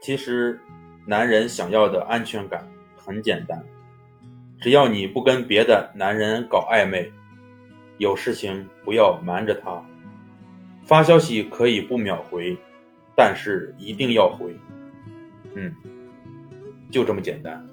其实男人想要的安全感很简单只要你不跟别的男人搞暧昧有事情不要瞒着他。发消息可以不秒回但是一定要回。嗯就这么简单。